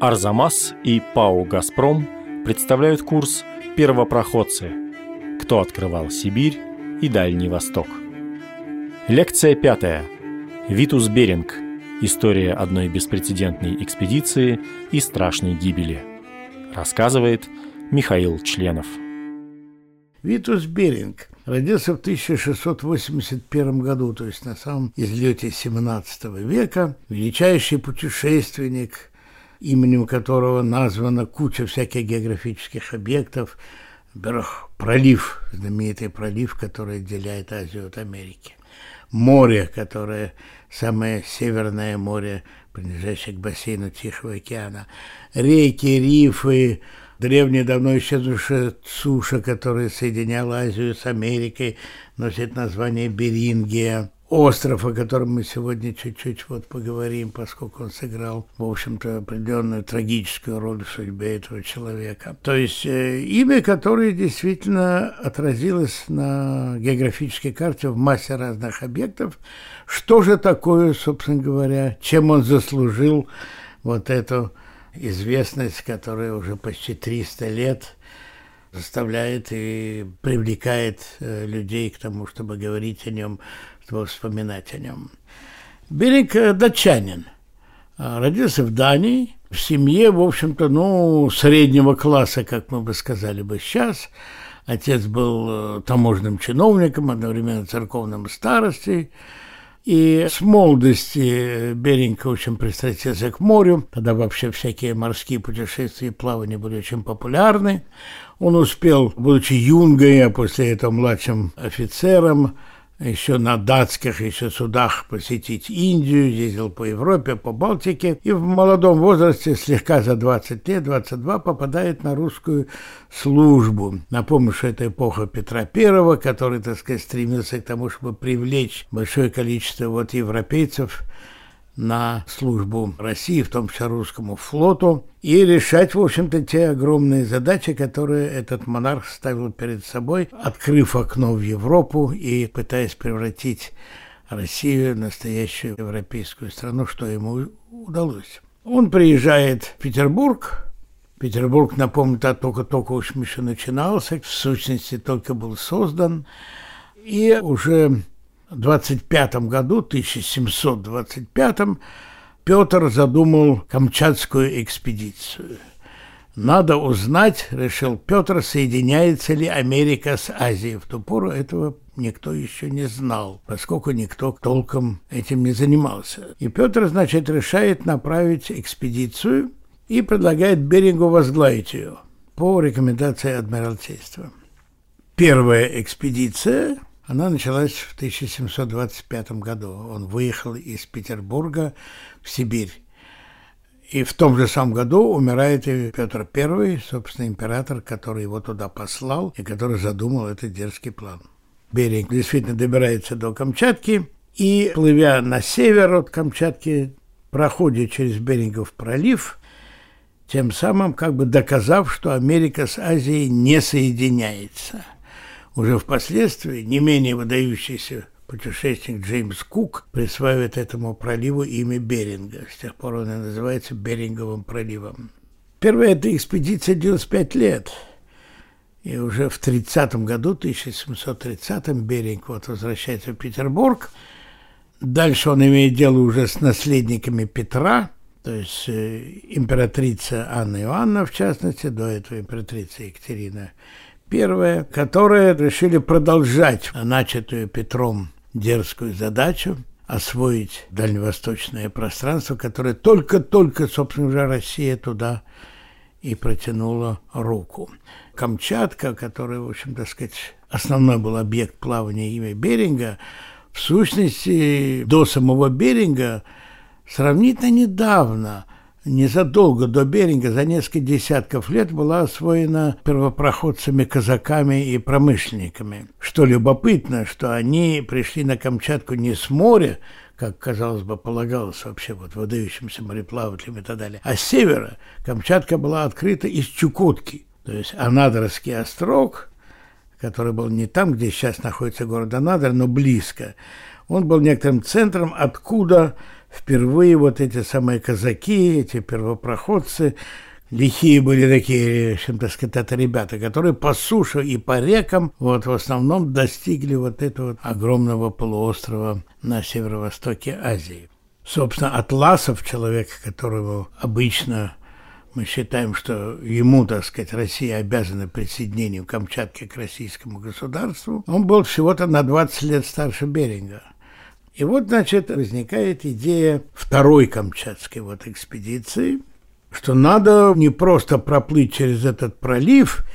Арзамас и ПАО «Газпром» представляют курс «Первопроходцы. Кто открывал Сибирь и Дальний Восток». Лекция пятая. Витус Беринг. История одной беспрецедентной экспедиции и страшной гибели. Рассказывает Михаил Членов. Витус Беринг родился в 1681 году, то есть на самом излете 17 века, величайший путешественник, именем которого названа куча всяких географических объектов, пролив, знаменитый пролив, который отделяет Азию от Америки, море, которое самое северное море, принадлежащее к бассейну Тихого океана, реки, рифы, древняя, давно исчезнувшая суша, которая соединяла Азию с Америкой, носит название Берингия. Остров, о котором мы сегодня чуть-чуть вот поговорим, поскольку он сыграл, в общем-то, определенную трагическую роль в судьбе этого человека. То есть э, имя, которое действительно отразилось на географической карте в массе разных объектов. Что же такое, собственно говоря, чем он заслужил вот эту известность, которая уже почти 300 лет заставляет и привлекает э, людей к тому, чтобы говорить о нем, чтобы вспоминать о нем. Беринг э, датчанин. А, родился в Дании, в семье, в общем-то, ну, среднего класса, как мы бы сказали бы сейчас. Отец был э, таможенным чиновником, одновременно церковным старостой. И с молодости Беринг очень пристрастился к морю. Тогда вообще всякие морские путешествия и плавания были очень популярны. Он успел, будучи юнгой, а после этого младшим офицером, еще на датских еще судах посетить Индию, ездил по Европе, по Балтике, и в молодом возрасте, слегка за 20 лет, 22, попадает на русскую службу. Напомню, что это эпоха Петра Первого, который, так сказать, стремился к тому, чтобы привлечь большое количество вот европейцев на службу России, в том числе русскому флоту, и решать, в общем-то, те огромные задачи, которые этот монарх ставил перед собой, открыв окно в Европу и пытаясь превратить Россию в настоящую европейскую страну, что ему удалось. Он приезжает в Петербург, Петербург, напомню, только-только уж еще начинался, в сущности только был создан, и уже 25 году, 1725, Петр задумал Камчатскую экспедицию. Надо узнать, решил Петр, соединяется ли Америка с Азией. В ту пору этого никто еще не знал, поскольку никто толком этим не занимался. И Петр, значит, решает направить экспедицию и предлагает Берингу возглавить ее по рекомендации Адмиралтейства. Первая экспедиция она началась в 1725 году. Он выехал из Петербурга в Сибирь. И в том же самом году умирает и Петр I, собственно, император, который его туда послал и который задумал этот дерзкий план. Беринг действительно добирается до Камчатки и, плывя на север от Камчатки, проходит через Берингов пролив, тем самым как бы доказав, что Америка с Азией не соединяется – уже впоследствии не менее выдающийся путешественник Джеймс Кук присваивает этому проливу имя Беринга. С тех пор он и называется Беринговым проливом. Первая эта экспедиция длилась пять лет. И уже в 30 году, 1730-м, Беринг вот возвращается в Петербург. Дальше он имеет дело уже с наследниками Петра, то есть э, императрица Анна Иоанна, в частности, до этого императрица Екатерина Первое, которые решили продолжать начатую Петром дерзкую задачу освоить дальневосточное пространство, которое только-только, собственно говоря, Россия туда и протянула руку. Камчатка, которая, в общем, так сказать, основной был объект плавания имя Беринга, в сущности, до самого Беринга сравнительно недавно – незадолго до Беринга, за несколько десятков лет, была освоена первопроходцами, казаками и промышленниками. Что любопытно, что они пришли на Камчатку не с моря, как, казалось бы, полагалось вообще вот выдающимся мореплавателям и так далее, а с севера. Камчатка была открыта из Чукотки. То есть Анадырский острог, который был не там, где сейчас находится город Анадырь, но близко, он был некоторым центром, откуда впервые вот эти самые казаки, эти первопроходцы, лихие были такие, в общем, так сказать, это ребята, которые по суше и по рекам вот в основном достигли вот этого огромного полуострова на северо-востоке Азии. Собственно, Атласов, человек, которого обычно мы считаем, что ему, так сказать, Россия обязана присоединению Камчатки к российскому государству, он был всего-то на 20 лет старше Беринга. И вот, значит, возникает идея второй Камчатской вот экспедиции, что надо не просто проплыть через этот пролив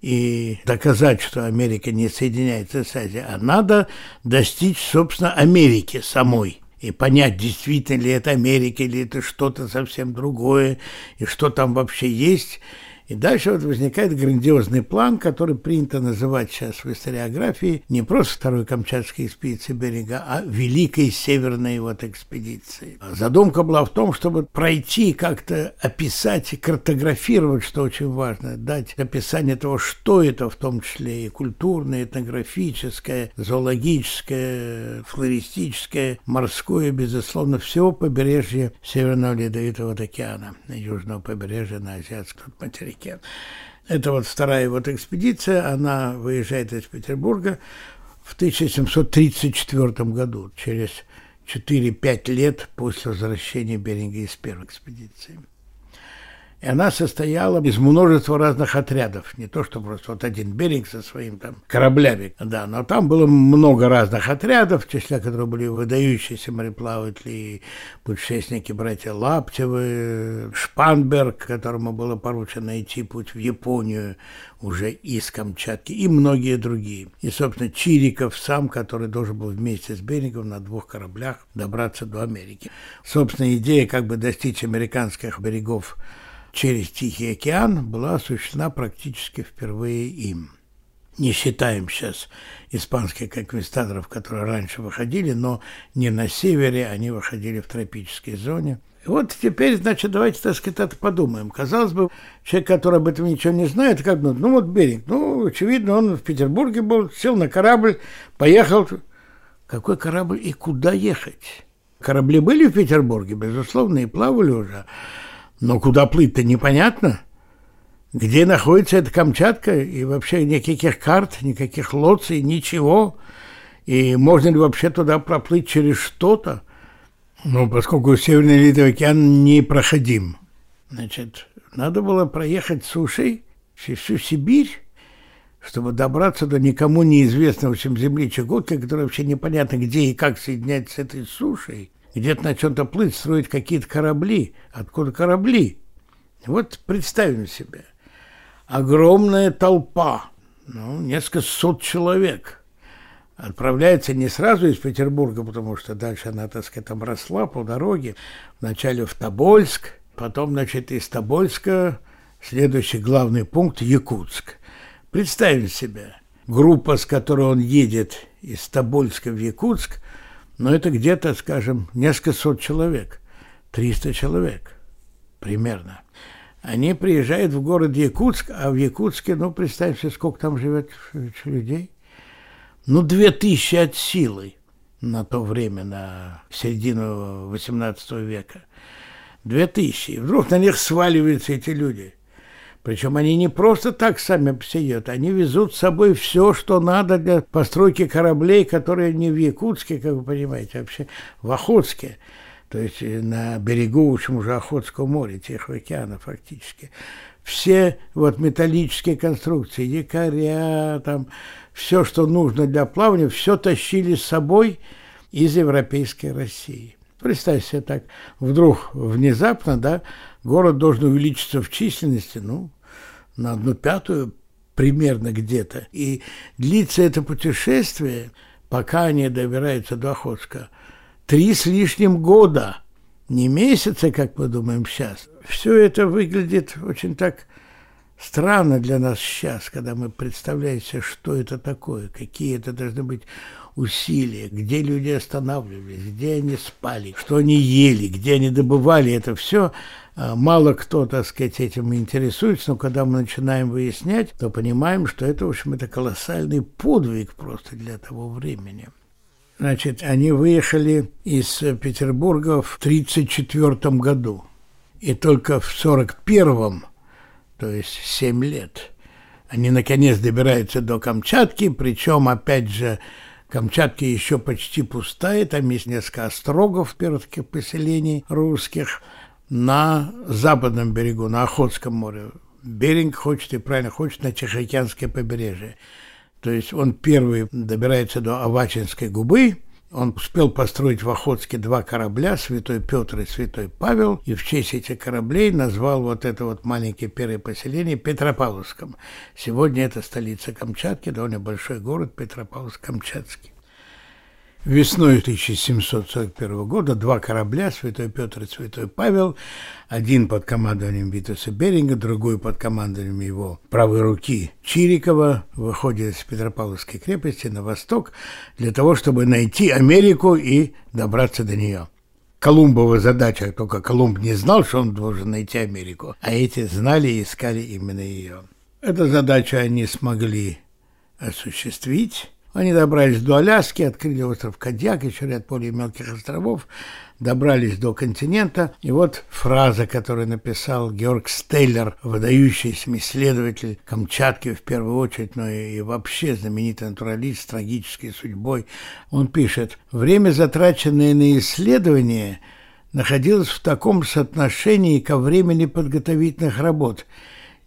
и доказать, что Америка не соединяется с Азией, а надо достичь, собственно, Америки самой – и понять, действительно ли это Америка или это что-то совсем другое, и что там вообще есть, и дальше вот возникает грандиозный план, который принято называть сейчас в историографии не просто второй Камчатской экспедиции берега, а Великой Северной вот экспедиции. Задумка была в том, чтобы пройти, как-то описать и картографировать, что очень важно, дать описание того, что это в том числе и культурное, этнографическое, зоологическое, флористическое, морское, безусловно, всего побережья Северного Ледовитого океана, южного побережья на Азиатском материке. Америке. Это вот вторая вот экспедиция, она выезжает из Петербурга в 1734 году, через 4-5 лет после возвращения Беринга из первой экспедиции. И она состояла из множества разных отрядов. Не то, что просто вот один берег со своим там кораблями. Да, но там было много разных отрядов, в числе которых были выдающиеся мореплаватели путешественники братья Лаптевы, Шпанберг, которому было поручено найти путь в Японию уже из Камчатки, и многие другие. И, собственно, Чириков сам, который должен был вместе с Берингом на двух кораблях добраться до Америки. Собственно, идея как бы достичь американских берегов через Тихий океан была осуществлена практически впервые им. Не считаем сейчас испанских конквистадоров, которые раньше выходили, но не на севере, они выходили в тропической зоне. И вот теперь, значит, давайте, так сказать, подумаем. Казалось бы, человек, который об этом ничего не знает, как бы, ну вот Беринг, ну, очевидно, он в Петербурге был, сел на корабль, поехал. Какой корабль и куда ехать? Корабли были в Петербурге, безусловно, и плавали уже. Но куда плыть-то непонятно. Где находится эта Камчатка, и вообще никаких карт, никаких лоций, ничего. И можно ли вообще туда проплыть через что-то? Ну, поскольку Северный Ледовый океан непроходим. Значит, надо было проехать сушей всю Сибирь, чтобы добраться до никому неизвестного, общем, земли Чукотки, которая вообще непонятно где и как соединять с этой сушей где-то на чем-то плыть, строить какие-то корабли. Откуда корабли? Вот представим себе. Огромная толпа, ну, несколько сот человек, отправляется не сразу из Петербурга, потому что дальше она, так сказать, там росла по дороге, вначале в Тобольск, потом, значит, из Тобольска следующий главный пункт – Якутск. Представим себе, группа, с которой он едет из Тобольска в Якутск, но это где-то, скажем, несколько сот человек, 300 человек примерно. Они приезжают в город Якутск, а в Якутске, ну, представьте, сколько там живет людей. Ну, две тысячи от силы на то время, на середину XVIII века. Две тысячи. И вдруг на них сваливаются эти люди. Причем они не просто так сами обсеют, они везут с собой все, что надо для постройки кораблей, которые не в Якутске, как вы понимаете, а вообще в Охотске. То есть э, на берегу, в общем, уже Охотского моря, Тихого океана фактически. Все вот металлические конструкции, якоря, там, все, что нужно для плавания, все тащили с собой из европейской России. Представьте себе так, вдруг, внезапно, да, город должен увеличиться в численности, ну, на одну пятую примерно где-то. И длится это путешествие, пока они добираются до Охотска, три с лишним года, не месяца, как мы думаем сейчас. Все это выглядит очень так странно для нас сейчас, когда мы представляем себе, что это такое, какие это должны быть усилия, где люди останавливались, где они спали, что они ели, где они добывали это все – а, мало кто, так сказать, этим интересуется, но когда мы начинаем выяснять, то понимаем, что это, в общем, это колоссальный подвиг просто для того времени. Значит, они выехали из Петербурга в 1934 году. И только в 1941, то есть 7 лет, они наконец добираются до Камчатки, причем, опять же, Камчатка еще почти пустая, там есть несколько острогов первых поселений русских на западном берегу, на Охотском море. Беринг хочет, и правильно хочет, на Тихоокеанское побережье. То есть он первый добирается до Авачинской губы, он успел построить в Охотске два корабля, Святой Петр и Святой Павел, и в честь этих кораблей назвал вот это вот маленькое первое поселение Петропавловском. Сегодня это столица Камчатки, довольно большой город Петропавловск-Камчатский. Весной 1741 года два корабля, Святой Петр и Святой Павел, один под командованием Витуса Беринга, другой под командованием его правой руки Чирикова, выходит из Петропавловской крепости на восток для того, чтобы найти Америку и добраться до нее. Колумбова задача, только Колумб не знал, что он должен найти Америку, а эти знали и искали именно ее. Эту задачу они смогли осуществить. Они добрались до Аляски, открыли остров Кадьяк, еще ряд более мелких островов, добрались до континента. И вот фраза, которую написал Георг Стейлер, выдающийся исследователь Камчатки в первую очередь, но и вообще знаменитый натуралист с трагической судьбой. Он пишет, «Время, затраченное на исследование, находилось в таком соотношении ко времени подготовительных работ.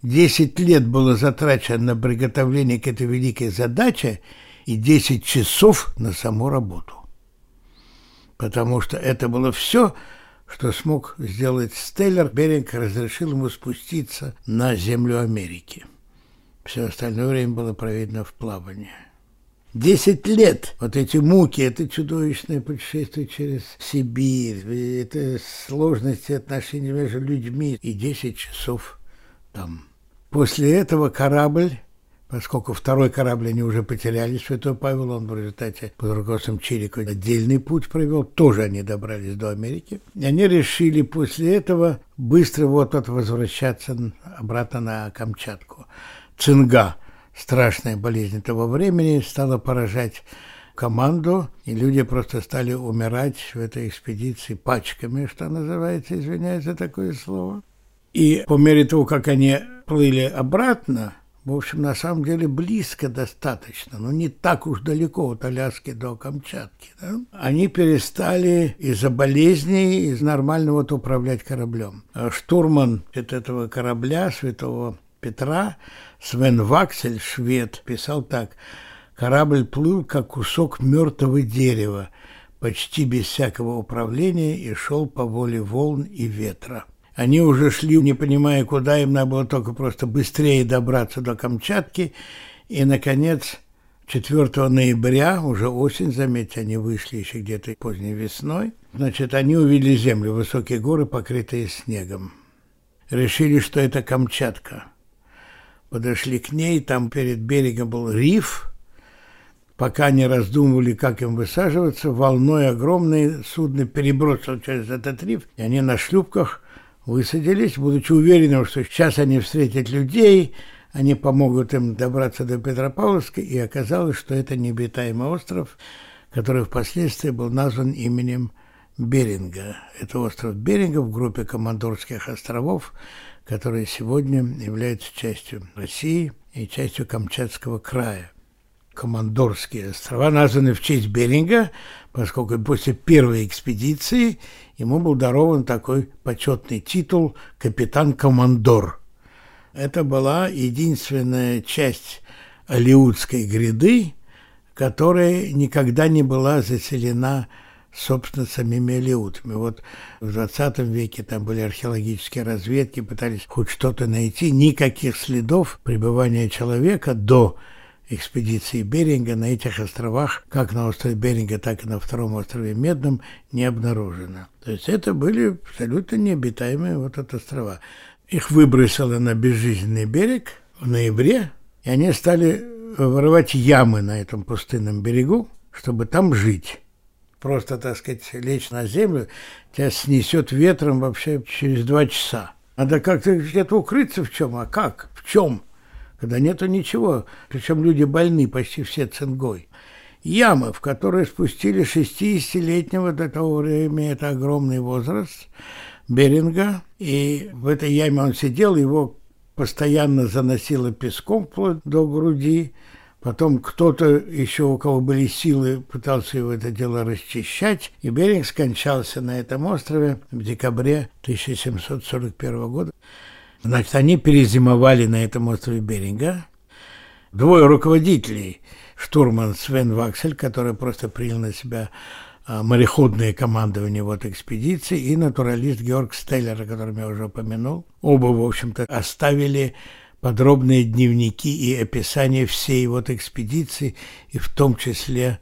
Десять лет было затрачено на приготовление к этой великой задаче – и 10 часов на саму работу. Потому что это было все, что смог сделать Стеллер. Беринг разрешил ему спуститься на землю Америки. Все остальное время было проведено в плавании. Десять лет вот эти муки, это чудовищное путешествие через Сибирь, это сложности отношений между людьми и десять часов там. После этого корабль Поскольку второй корабль они уже потеряли, Святой Павел, он в результате под руководством Чирика отдельный путь провел, тоже они добрались до Америки. И они решили после этого быстро вот вот возвращаться обратно на Камчатку. Цинга, страшная болезнь того времени, стала поражать команду, и люди просто стали умирать в этой экспедиции пачками, что называется, извиняюсь за такое слово. И по мере того, как они плыли обратно, в общем, на самом деле близко достаточно, но не так уж далеко от Аляски до Камчатки. Да? Они перестали из-за болезней, из нормального вот управлять кораблем. А штурман этого корабля, святого Петра, Свен Ваксель, швед, писал так. Корабль плыл, как кусок мертвого дерева, почти без всякого управления и шел по воле волн и ветра. Они уже шли, не понимая куда, им надо было только просто быстрее добраться до Камчатки. И, наконец, 4 ноября, уже осень, заметьте, они вышли еще где-то поздней весной, значит, они увидели землю, высокие горы, покрытые снегом. Решили, что это Камчатка. Подошли к ней, там перед берегом был риф, пока они раздумывали, как им высаживаться, волной огромное судно перебросило через этот риф, и они на шлюпках высадились, будучи уверенным, что сейчас они встретят людей, они помогут им добраться до Петропавловска, и оказалось, что это необитаемый остров, который впоследствии был назван именем Беринга. Это остров Беринга в группе Командорских островов, которые сегодня являются частью России и частью Камчатского края. Командорские острова названы в честь Беринга, поскольку после первой экспедиции ему был дарован такой почетный титул «Капитан-командор». Это была единственная часть Алиутской гряды, которая никогда не была заселена собственно, самими алиутами. Вот в 20 веке там были археологические разведки, пытались хоть что-то найти. Никаких следов пребывания человека до экспедиции Беринга на этих островах, как на острове Беринга, так и на втором острове Медном, не обнаружено. То есть это были абсолютно необитаемые вот эти острова. Их выбросило на безжизненный берег в ноябре, и они стали вырывать ямы на этом пустынном берегу, чтобы там жить. Просто, так сказать, лечь на землю, тебя снесет ветром вообще через два часа. Надо как-то где-то укрыться в чем, а как, в чем – когда нету ничего, причем люди больны почти все цингой. ямы, в которые спустили 60-летнего до того времени, это огромный возраст, Беринга. И в этой яме он сидел, его постоянно заносило песком вплоть до груди. Потом кто-то еще, у кого были силы, пытался его это дело расчищать. И Беринг скончался на этом острове в декабре 1741 года. Значит, они перезимовали на этом острове Беринга. Двое руководителей, штурман Свен Ваксель, который просто принял на себя а, мореходное командование вот экспедиции, и натуралист Георг Стеллер, о котором я уже упомянул. Оба, в общем-то, оставили подробные дневники и описание всей вот экспедиции, и в том числе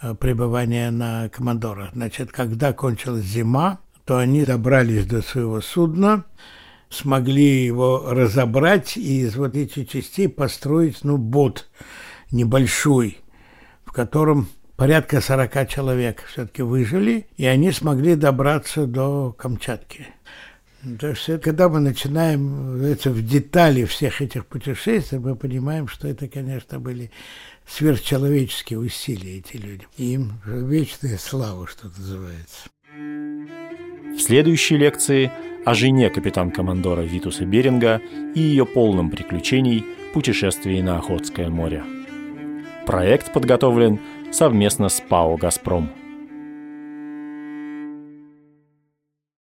а, пребывания на Командора. Значит, когда кончилась зима, то они добрались до своего судна, смогли его разобрать и из вот этих частей построить, ну, бот небольшой, в котором порядка 40 человек все-таки выжили, и они смогли добраться до Камчатки. То есть, когда мы начинаем это в детали всех этих путешествий, мы понимаем, что это, конечно, были сверхчеловеческие усилия эти люди. Им вечная слава, что называется. В следующей лекции о жене капитан-командора Витуса Беринга и ее полном приключений путешествии на Охотское море. Проект подготовлен совместно с ПАО «Газпром».